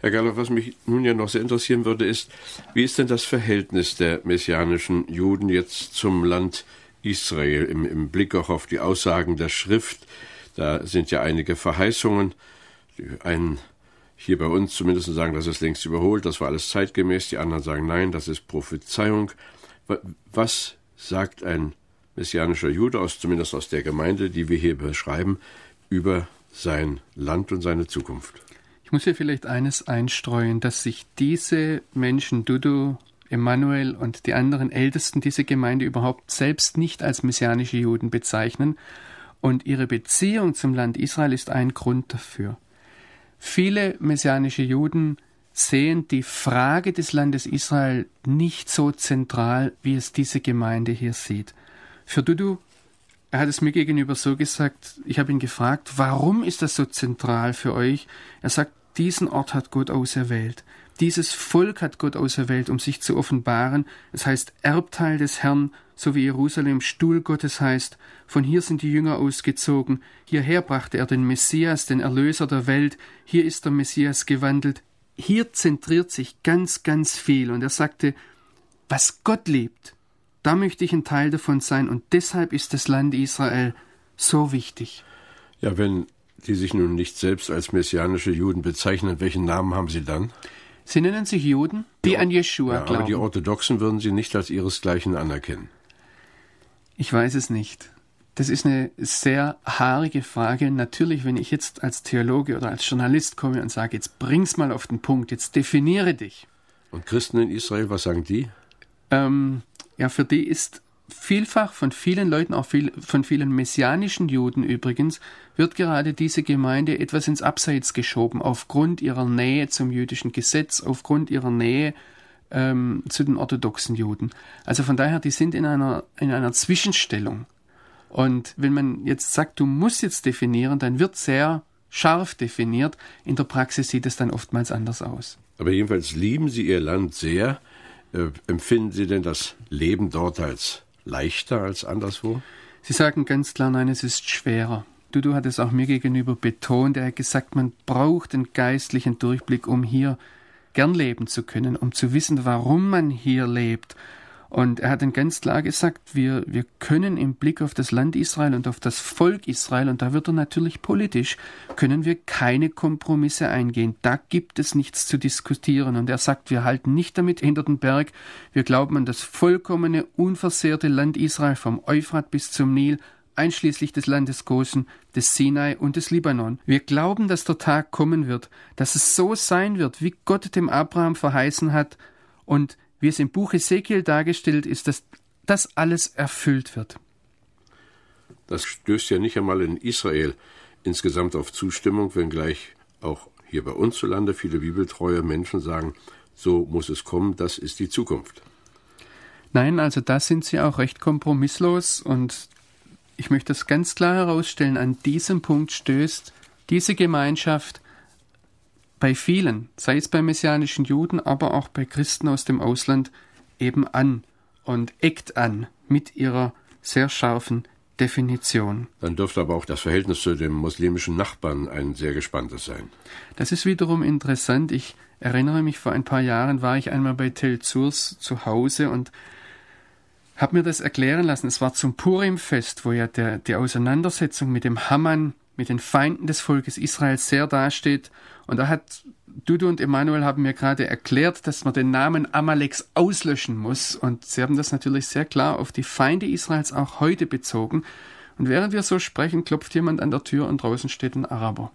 Herr Galler, was mich nun ja noch sehr interessieren würde, ist, wie ist denn das Verhältnis der messianischen Juden jetzt zum Land Israel im, im Blick auch auf die Aussagen der Schrift? Da sind ja einige Verheißungen. Die einen hier bei uns zumindest sagen, das ist längst überholt, das war alles zeitgemäß. Die anderen sagen, nein, das ist Prophezeiung. Was sagt ein messianischer Jude, aus, zumindest aus der Gemeinde, die wir hier beschreiben, über sein Land und seine Zukunft?
Ich muss hier vielleicht eines einstreuen, dass sich diese Menschen, Dudu, Emanuel und die anderen Ältesten dieser Gemeinde überhaupt selbst nicht als messianische Juden bezeichnen, und ihre Beziehung zum Land Israel ist ein Grund dafür. Viele messianische Juden sehen die Frage des Landes Israel nicht so zentral, wie es diese Gemeinde hier sieht. Für Dudu, er hat es mir gegenüber so gesagt, ich habe ihn gefragt, warum ist das so zentral für euch? Er sagt, diesen Ort hat Gott auserwählt. Dieses Volk hat Gott auserwählt, um sich zu offenbaren. Es heißt Erbteil des Herrn, so wie Jerusalem Stuhl Gottes heißt. Von hier sind die Jünger ausgezogen. Hierher brachte er den Messias, den Erlöser der Welt. Hier ist der Messias gewandelt. Hier zentriert sich ganz, ganz viel. Und er sagte, was Gott liebt, da möchte ich ein Teil davon sein. Und deshalb ist das Land Israel so wichtig.
Ja, wenn die sich nun nicht selbst als messianische Juden bezeichnen, welchen Namen haben sie dann?
Sie nennen sich Juden, die, an Jeschua ja,
glauben. Aber die Orthodoxen würden sie nicht als ihresgleichen anerkennen.
Ich weiß es nicht. Das ist eine sehr haarige Frage. Natürlich, wenn ich jetzt als Theologe oder als Journalist komme und sage, jetzt bring's mal auf den Punkt, jetzt definiere dich.
Und Christen in Israel, was sagen die?
Ähm, ja, für die ist vielfach von vielen Leuten, auch viel, von vielen messianischen Juden übrigens, wird gerade diese Gemeinde etwas ins Abseits geschoben, aufgrund ihrer Nähe zum jüdischen Gesetz, aufgrund ihrer Nähe ähm, zu den orthodoxen Juden. Also von daher, die sind in einer, in einer Zwischenstellung. Und wenn man jetzt sagt, du musst jetzt definieren, dann wird sehr scharf definiert. In der Praxis sieht es dann oftmals anders aus.
Aber jedenfalls lieben Sie Ihr Land sehr. Äh, empfinden Sie denn das Leben dort als leichter als anderswo?
Sie sagen ganz klar, nein, es ist schwerer. Dudu hat es auch mir gegenüber betont. Er hat gesagt, man braucht einen geistlichen Durchblick, um hier gern leben zu können, um zu wissen, warum man hier lebt und er hat dann ganz klar gesagt, wir, wir können im Blick auf das Land Israel und auf das Volk Israel, und da wird er natürlich politisch, können wir keine Kompromisse eingehen. Da gibt es nichts zu diskutieren. Und er sagt, wir halten nicht damit hinter den Berg. Wir glauben an das vollkommene, unversehrte Land Israel vom Euphrat bis zum Nil, einschließlich des Landes Gosen, des Sinai und des Libanon. Wir glauben, dass der Tag kommen wird, dass es so sein wird, wie Gott dem Abraham verheißen hat, und wie es im Buch Ezekiel dargestellt ist, dass das alles erfüllt wird.
Das stößt ja nicht einmal in Israel insgesamt auf Zustimmung, wenngleich auch hier bei uns zu Lande viele bibeltreue Menschen sagen, so muss es kommen, das ist die Zukunft.
Nein, also da sind sie auch recht kompromisslos und ich möchte das ganz klar herausstellen, an diesem Punkt stößt diese Gemeinschaft bei vielen, sei es bei messianischen Juden, aber auch bei Christen aus dem Ausland, eben an und eckt an mit ihrer sehr scharfen Definition.
Dann dürfte aber auch das Verhältnis zu dem muslimischen Nachbarn ein sehr gespanntes sein.
Das ist wiederum interessant. Ich erinnere mich, vor ein paar Jahren war ich einmal bei Tel Zurs zu Hause und habe mir das erklären lassen. Es war zum Purim-Fest, wo ja der, die Auseinandersetzung mit dem Haman mit den Feinden des Volkes Israels sehr dasteht. Und da hat Dudu und Emanuel haben mir gerade erklärt, dass man den Namen Amaleks auslöschen muss. Und sie haben das natürlich sehr klar auf die Feinde Israels auch heute bezogen. Und während wir so sprechen, klopft jemand an der Tür und draußen steht ein Araber.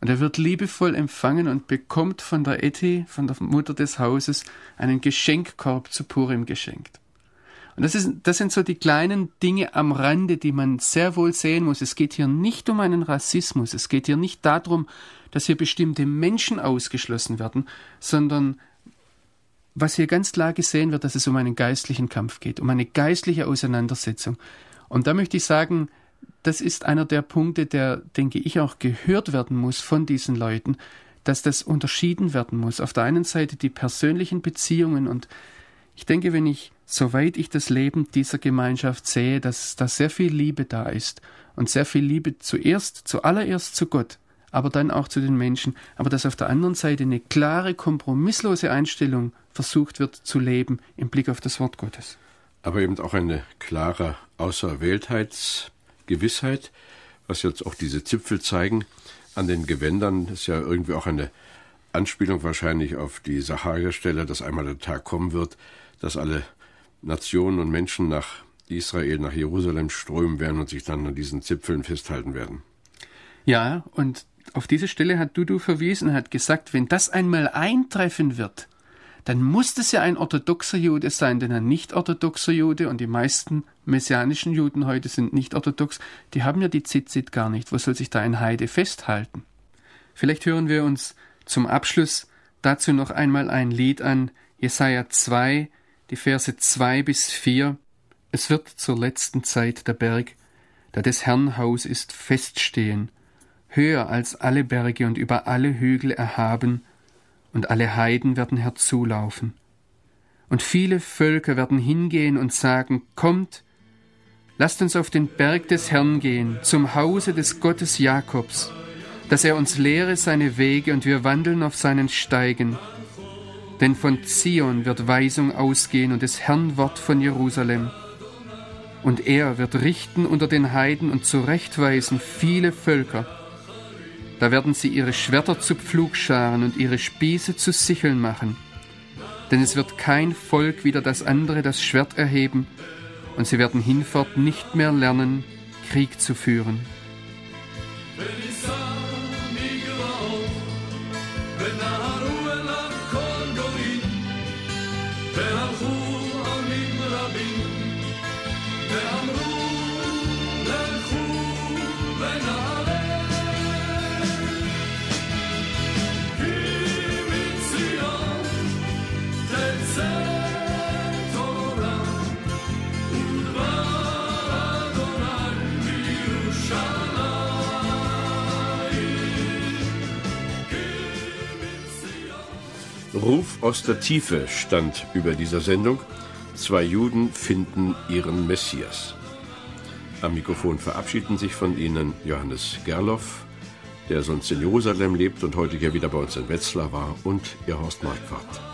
Und er wird liebevoll empfangen und bekommt von der Eti, von der Mutter des Hauses, einen Geschenkkorb zu Purim geschenkt. Und das, ist, das sind so die kleinen Dinge am Rande, die man sehr wohl sehen muss. Es geht hier nicht um einen Rassismus. Es geht hier nicht darum, dass hier bestimmte Menschen ausgeschlossen werden, sondern was hier ganz klar gesehen wird, dass es um einen geistlichen Kampf geht, um eine geistliche Auseinandersetzung. Und da möchte ich sagen, das ist einer der Punkte, der, denke ich, auch gehört werden muss von diesen Leuten, dass das unterschieden werden muss. Auf der einen Seite die persönlichen Beziehungen und ich denke, wenn ich soweit ich das Leben dieser Gemeinschaft sehe, dass da sehr viel Liebe da ist und sehr viel Liebe zuerst, zuallererst zu Gott, aber dann auch zu den Menschen, aber dass auf der anderen Seite eine klare, kompromisslose Einstellung versucht wird zu leben im Blick auf das Wort Gottes.
Aber eben auch eine klare Außerwähltheitsgewissheit, was jetzt auch diese Zipfel zeigen. An den Gewändern ist ja irgendwie auch eine Anspielung wahrscheinlich auf die Saharia-Stelle, dass einmal der Tag kommen wird, dass alle Nationen und Menschen nach Israel, nach Jerusalem strömen werden und sich dann an diesen Zipfeln festhalten werden.
Ja, und auf diese Stelle hat Dudu verwiesen, hat gesagt, wenn das einmal eintreffen wird, dann muss das ja ein orthodoxer Jude sein, denn ein nicht-orthodoxer Jude und die meisten messianischen Juden heute sind nicht orthodox, die haben ja die Zitzit gar nicht. Wo soll sich da ein Heide festhalten? Vielleicht hören wir uns zum Abschluss dazu noch einmal ein Lied an, Jesaja 2, die Verse 2 bis 4. Es wird zur letzten Zeit der Berg, der des Herrn Haus ist, feststehen, höher als alle Berge und über alle Hügel erhaben, und alle Heiden werden herzulaufen. Und viele Völker werden hingehen und sagen, Kommt, lasst uns auf den Berg des Herrn gehen, zum Hause des Gottes Jakobs, dass er uns lehre seine Wege und wir wandeln auf seinen Steigen. Denn von Zion wird Weisung ausgehen und des Herrn Wort von Jerusalem. Und er wird richten unter den Heiden und zurechtweisen viele Völker da werden sie ihre Schwerter zu Pflugscharen und ihre Spieße zu Sicheln machen. Denn es wird kein Volk wieder das andere das Schwert erheben, und sie werden hinfort nicht mehr lernen, Krieg zu führen.
Ruf aus der Tiefe stand über dieser Sendung. Zwei Juden finden ihren Messias. Am Mikrofon verabschieden sich von Ihnen Johannes Gerloff, der sonst in Jerusalem lebt und heute hier wieder bei uns in Wetzlar war, und Ihr Horst Marquardt.